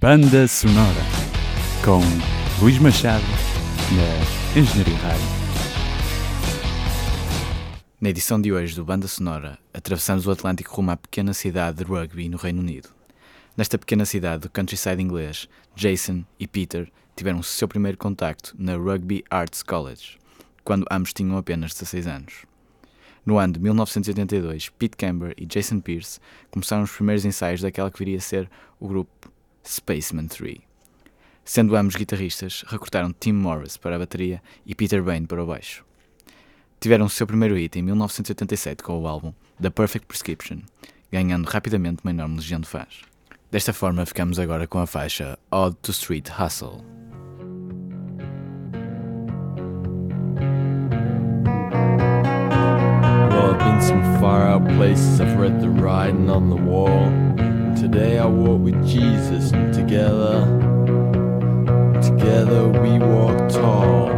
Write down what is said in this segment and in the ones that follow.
Banda Sonora com Luís Machado na Engenharia Rádio. Na edição de hoje do Banda Sonora, atravessamos o Atlântico rumo à pequena cidade de Rugby, no Reino Unido. Nesta pequena cidade do countryside inglês, Jason e Peter tiveram o seu primeiro contacto na Rugby Arts College, quando ambos tinham apenas 16 anos. No ano de 1982, Pete Camber e Jason Pierce começaram os primeiros ensaios daquela que viria a ser o grupo Spaceman 3. Sendo ambos guitarristas, recrutaram Tim Morris para a bateria e Peter Bain para o baixo. Tiveram o seu primeiro hit em 1987 com o álbum The Perfect Prescription, ganhando rapidamente uma enorme legião de fãs. Desta forma, ficamos agora com a faixa Odd to Street Hustle. Well, I've been some far out places, I've read the writing on the wall. Today I walk with Jesus, and together, together we walk tall.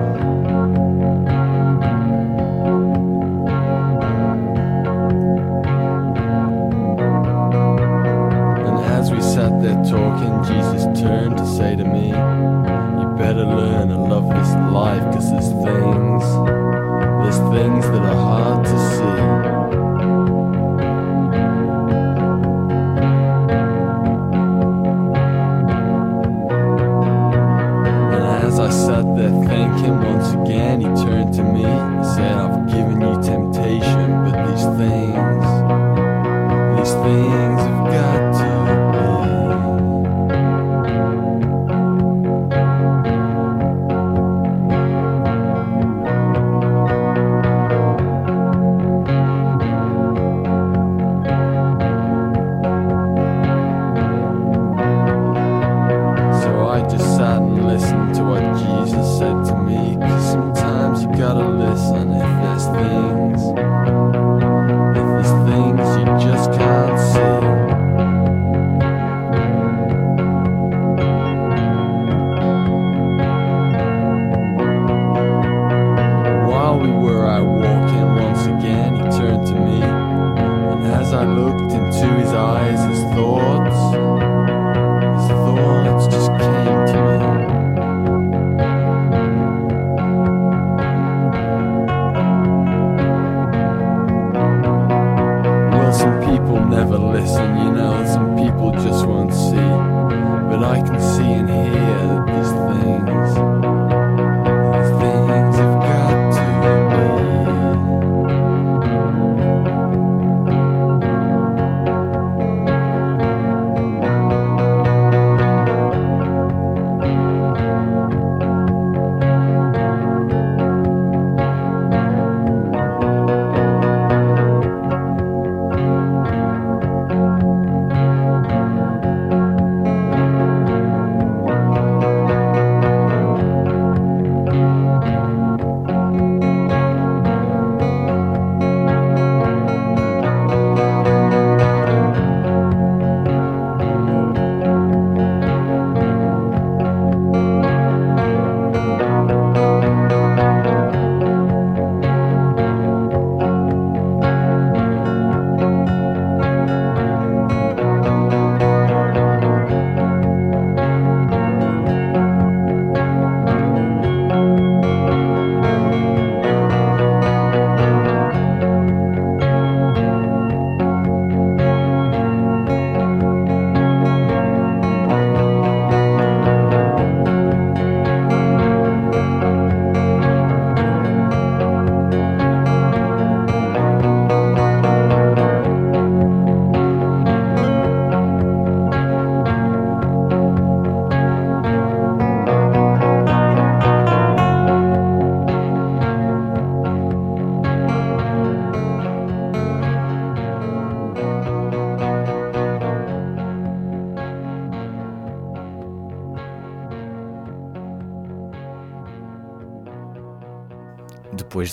And as we sat there talking, Jesus turned to say to me, You better learn to love this life, cause there's things, people never listen, you know, some people just won't see. But I can see and hear these things,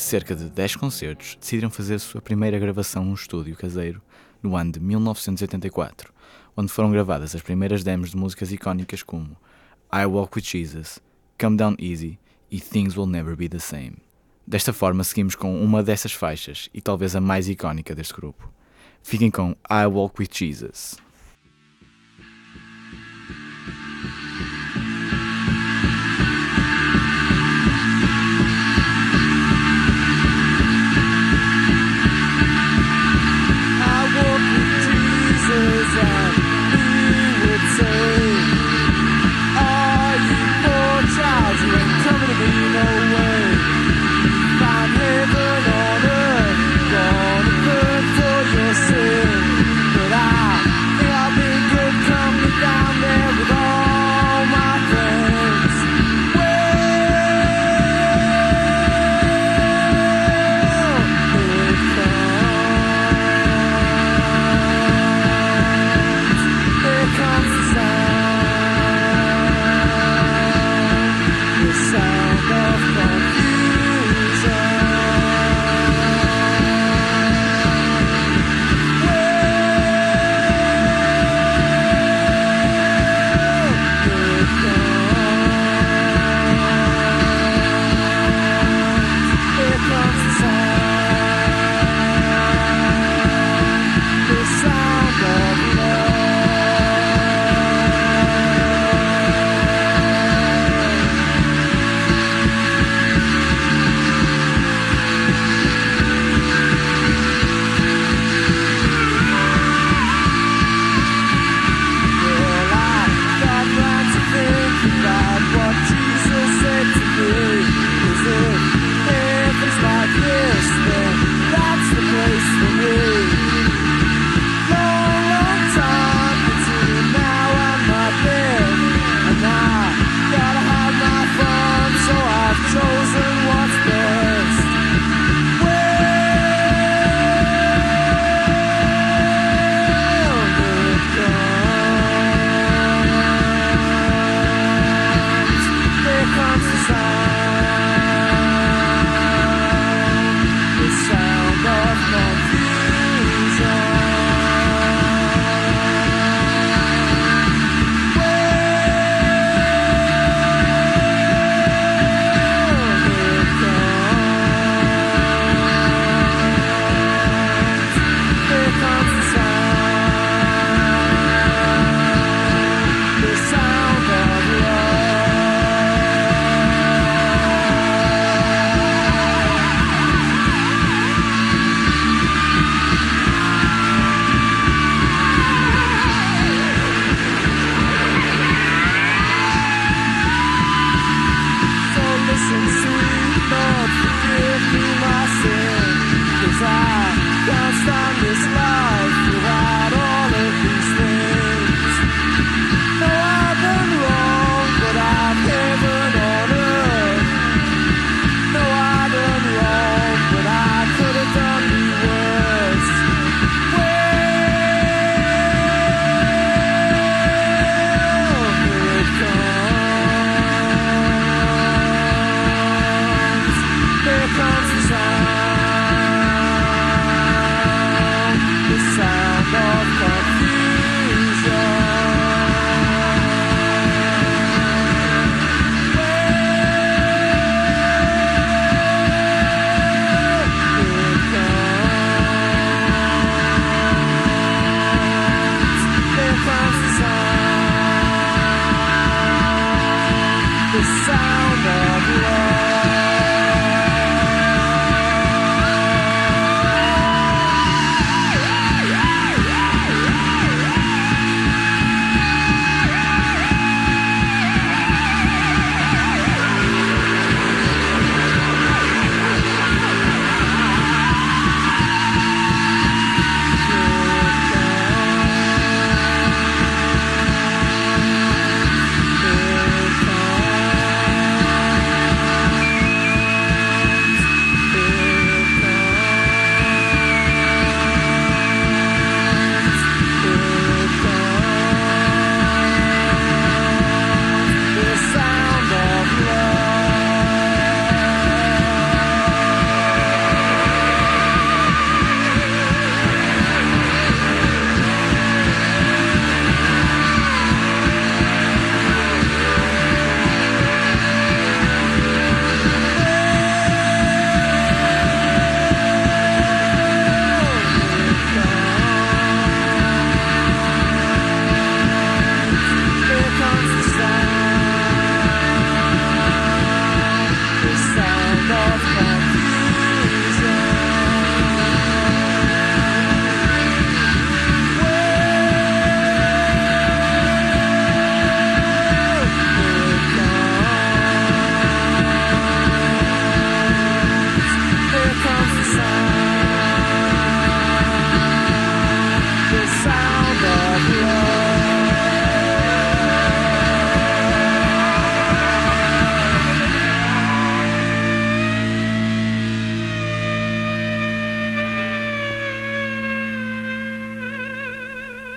cerca de 10 concertos, decidiram fazer sua primeira gravação num estúdio caseiro no ano de 1984, onde foram gravadas as primeiras demos de músicas icónicas como I Walk with Jesus, Come Down Easy e Things Will Never Be the Same. Desta forma, seguimos com uma dessas faixas e talvez a mais icónica deste grupo. Fiquem com I Walk with Jesus.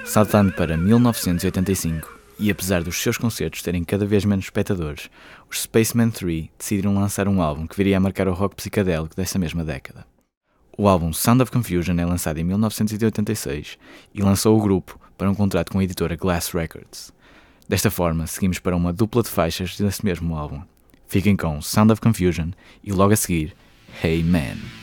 Saltando para 1985, e apesar dos seus concertos terem cada vez menos espectadores, os Spaceman 3 decidiram lançar um álbum que viria a marcar o rock psicadélico dessa mesma década. O álbum Sound of Confusion é lançado em 1986 e lançou o grupo para um contrato com a editora Glass Records. Desta forma, seguimos para uma dupla de faixas desse mesmo álbum. Fiquem com Sound of Confusion e logo a seguir, Hey Man.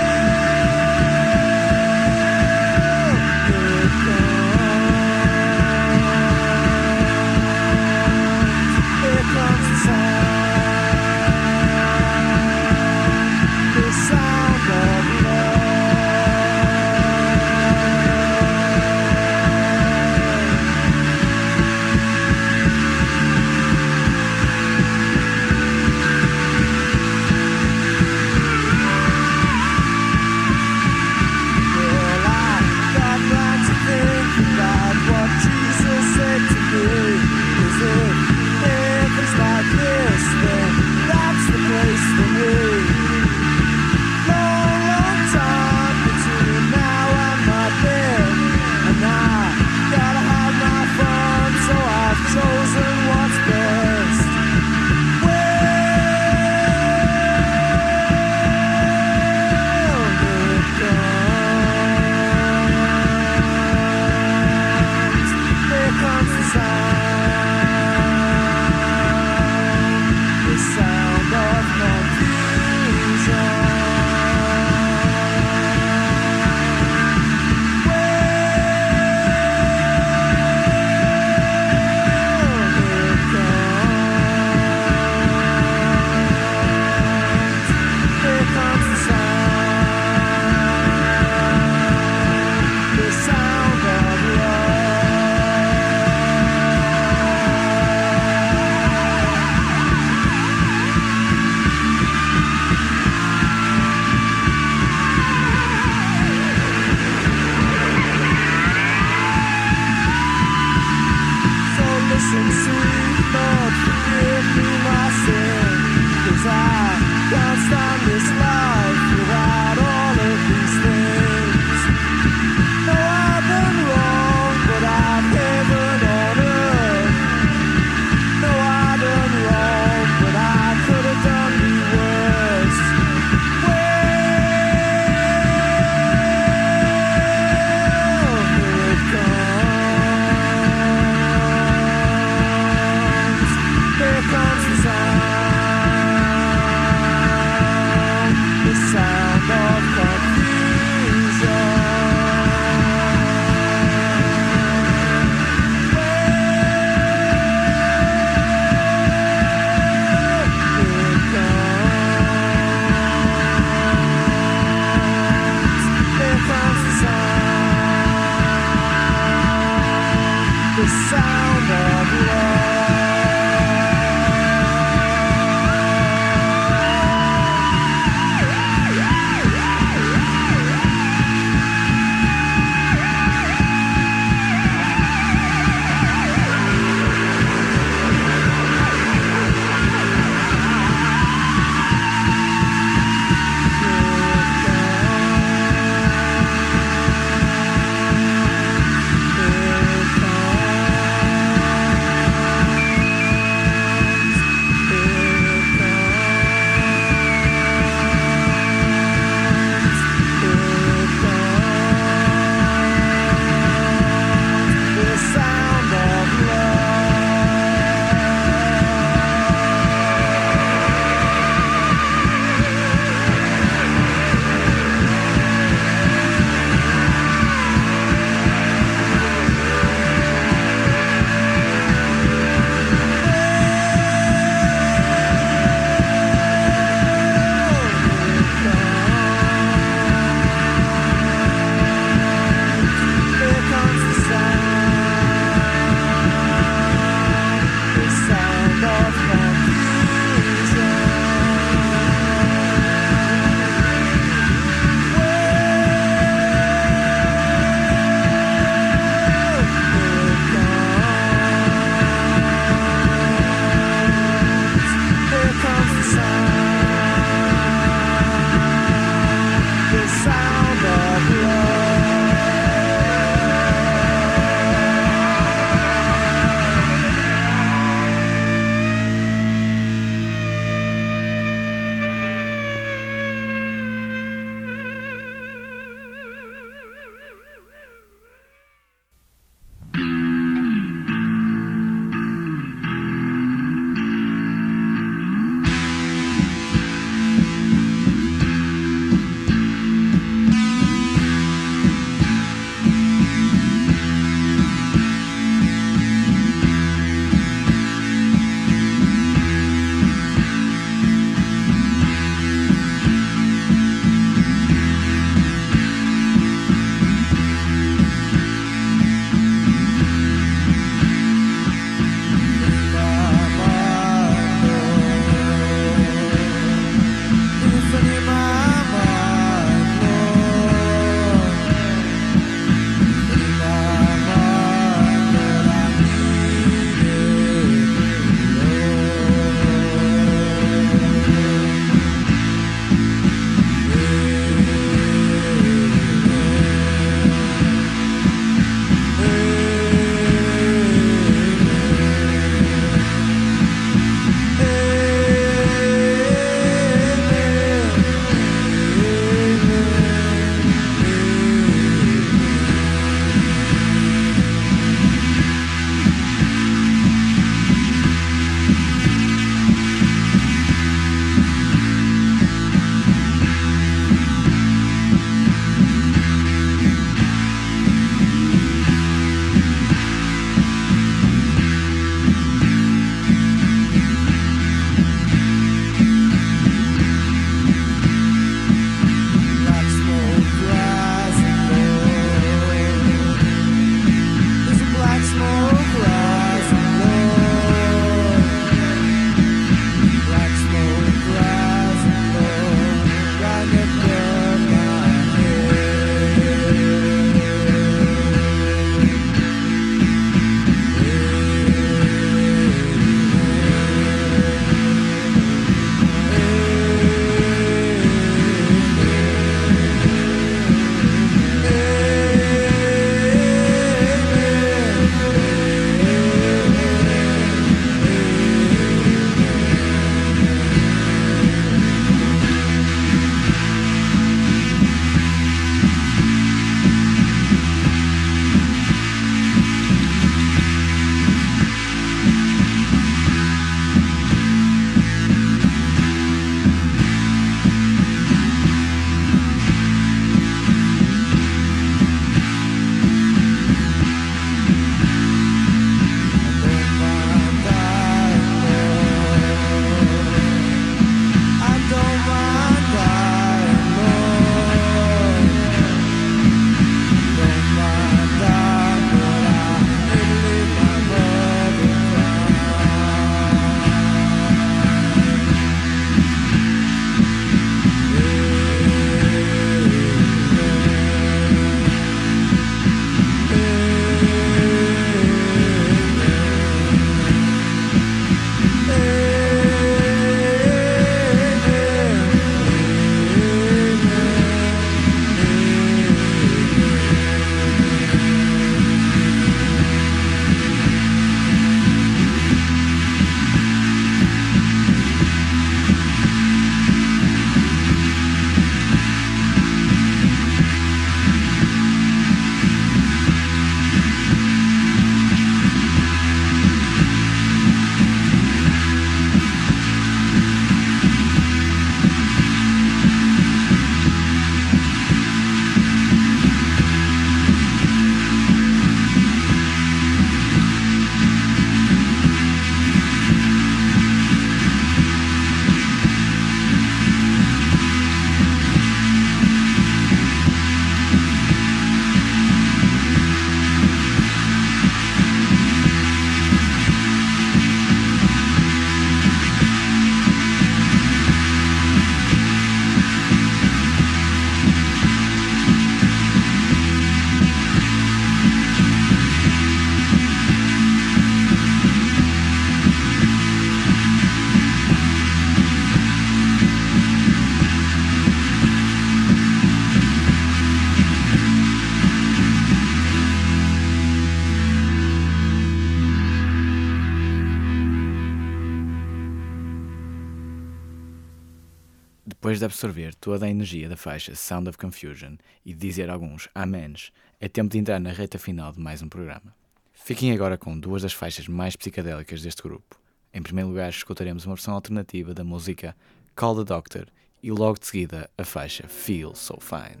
Depois de absorver toda a energia da faixa Sound of Confusion e de dizer alguns amens, é tempo de entrar na reta final de mais um programa. Fiquem agora com duas das faixas mais psicadélicas deste grupo. Em primeiro lugar, escutaremos uma versão alternativa da música Call the Doctor e logo de seguida a faixa Feel So Fine.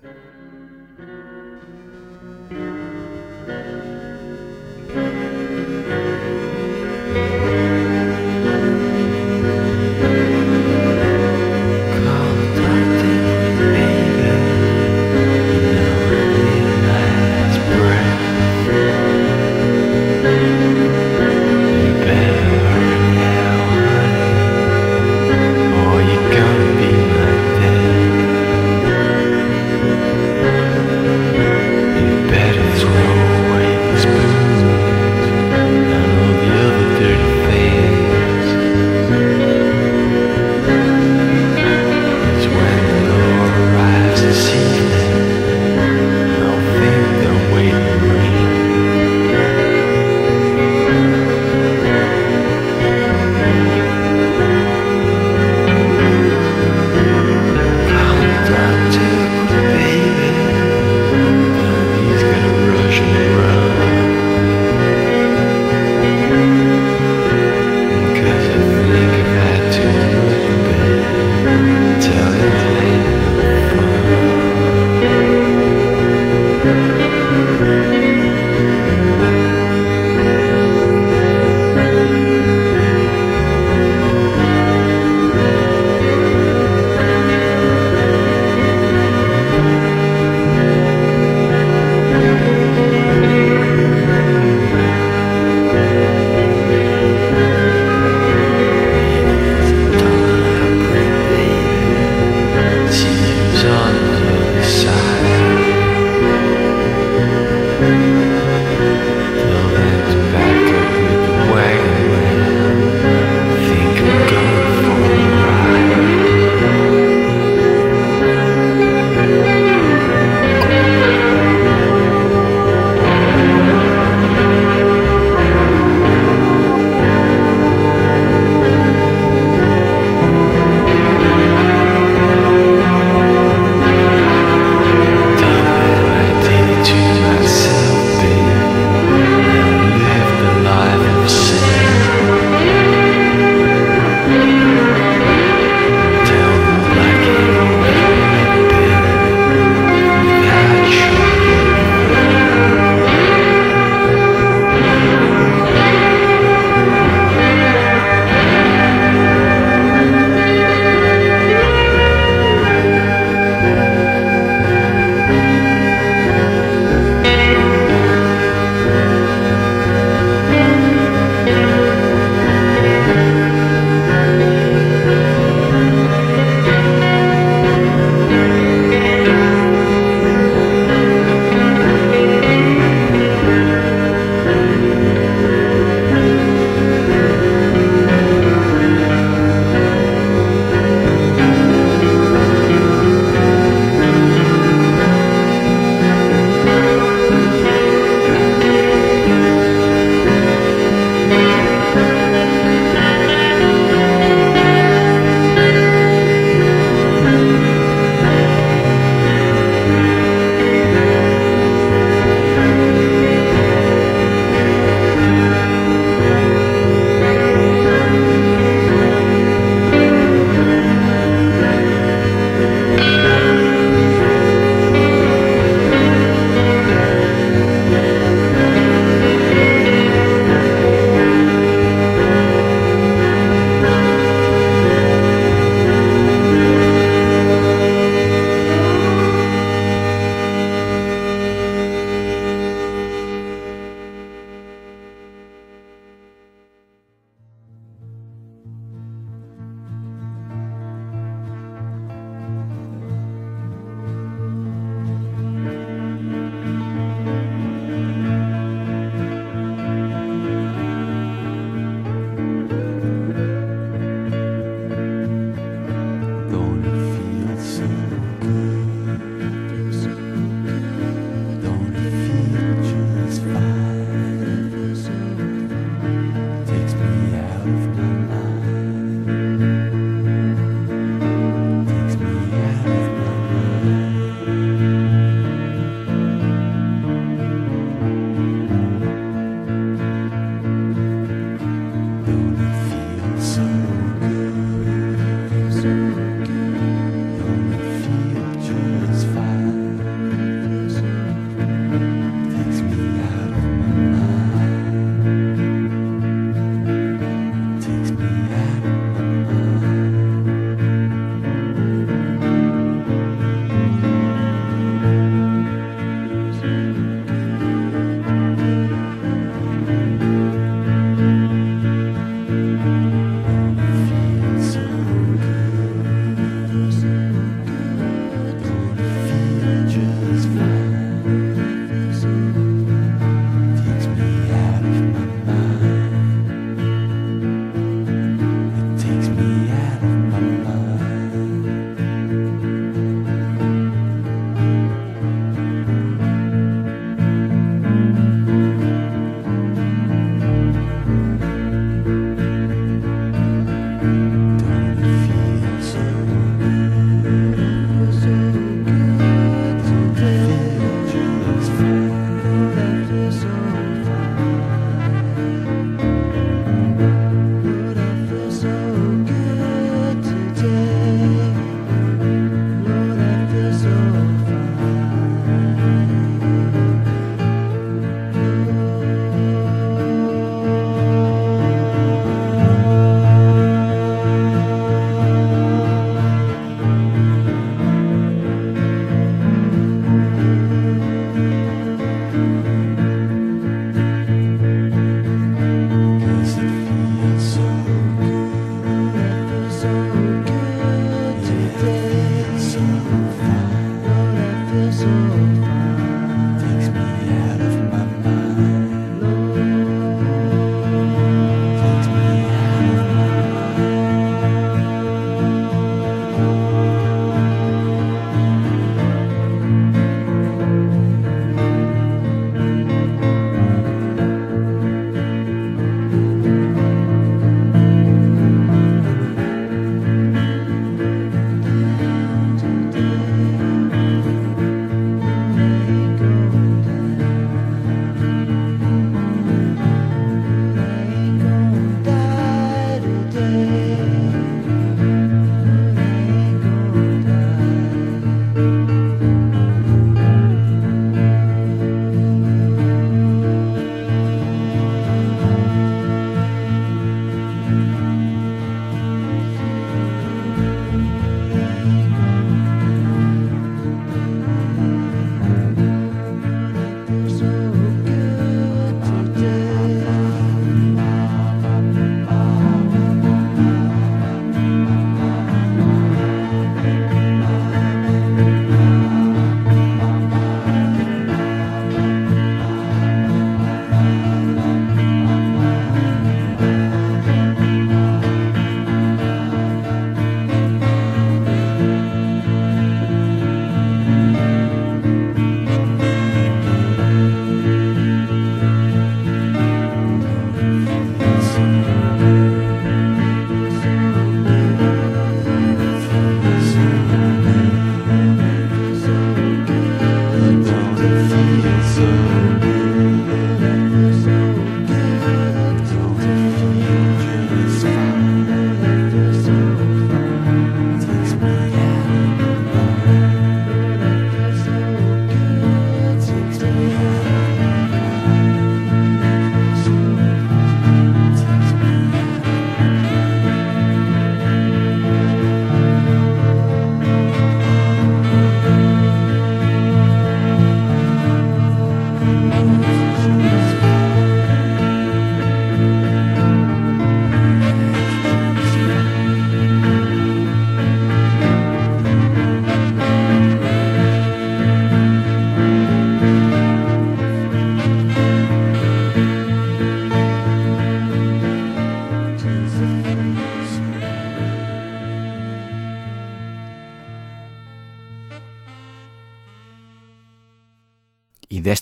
Oh, you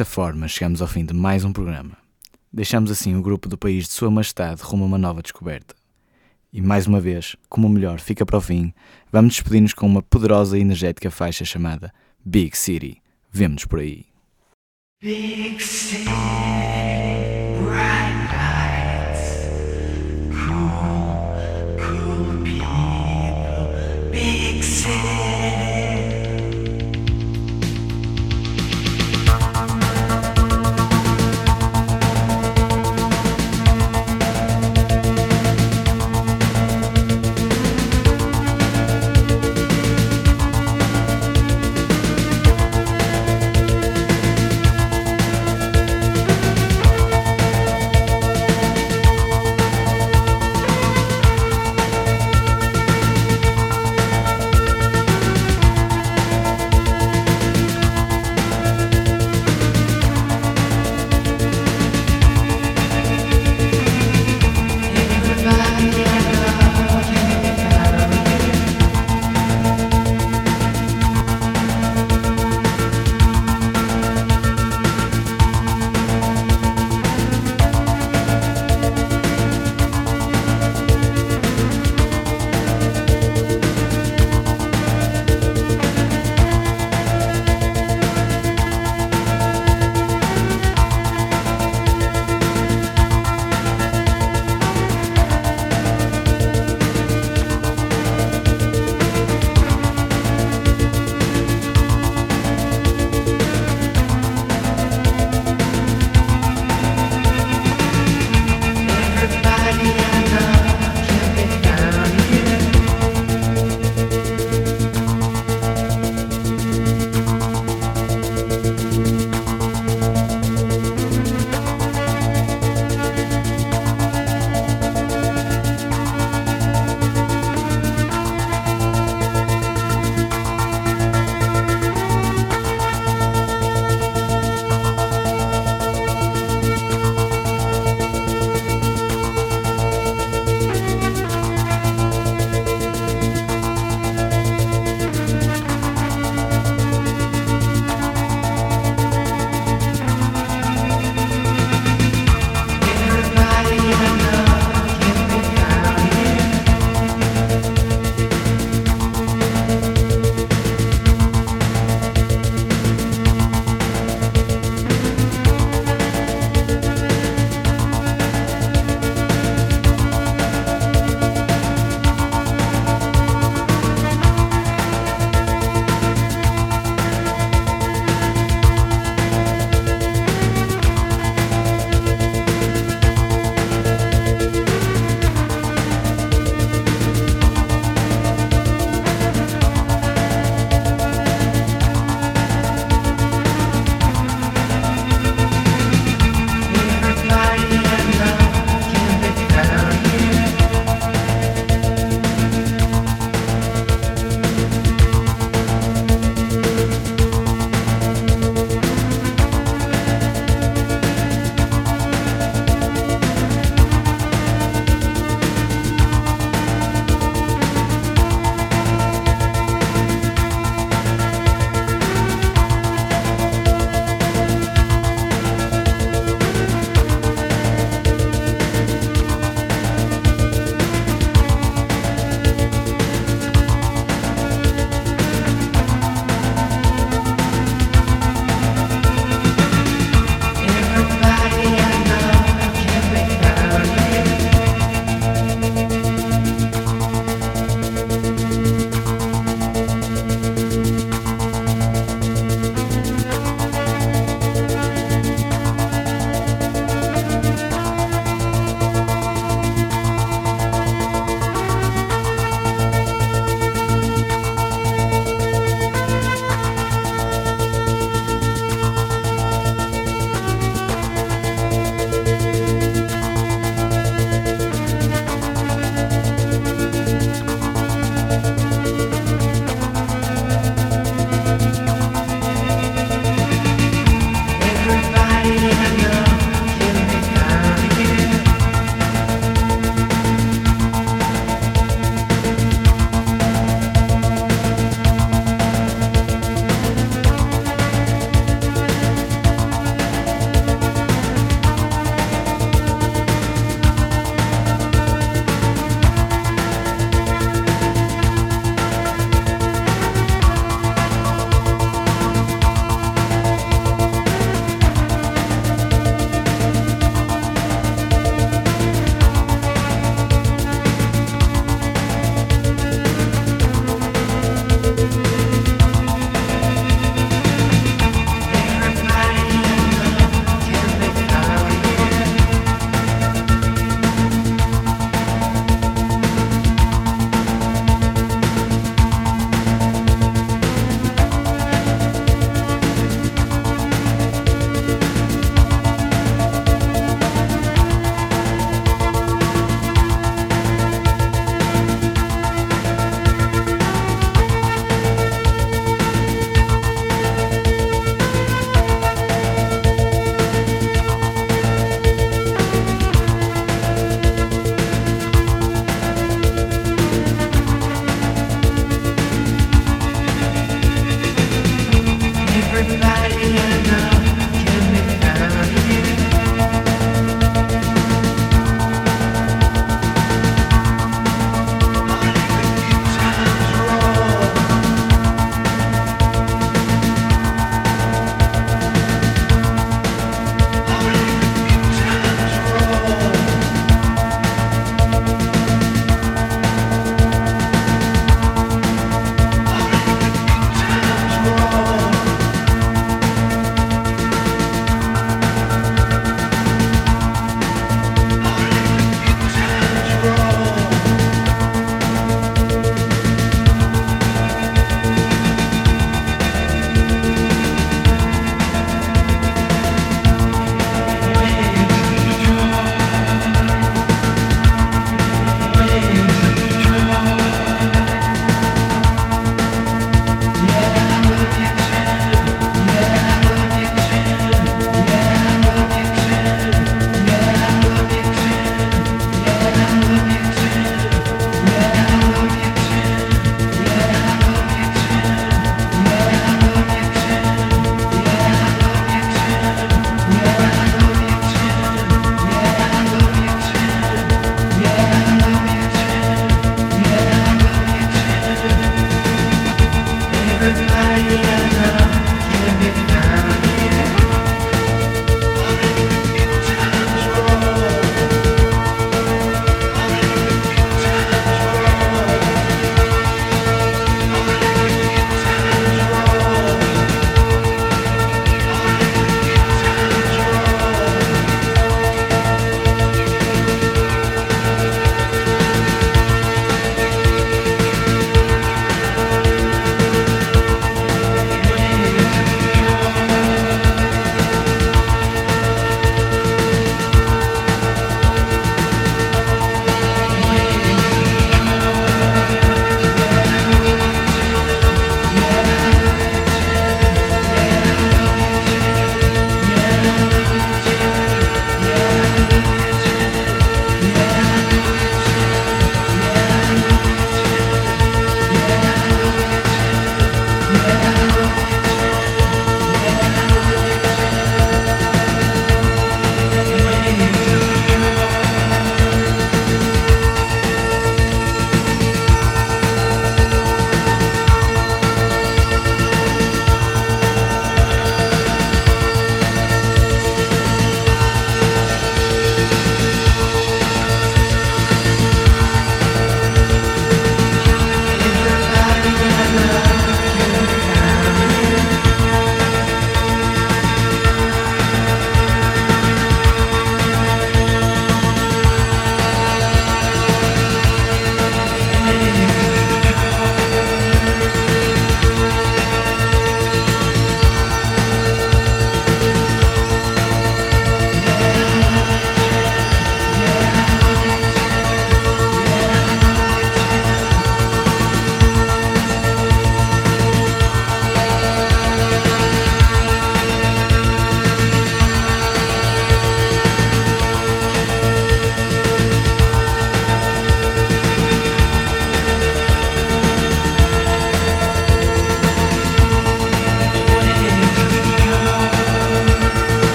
desta forma chegamos ao fim de mais um programa. Deixamos assim o grupo do país de Sua Majestade rumo a uma nova descoberta. E mais uma vez, como o melhor fica para o fim, vamos despedir-nos com uma poderosa e energética faixa chamada Big City. Vemo-nos por aí. Big city.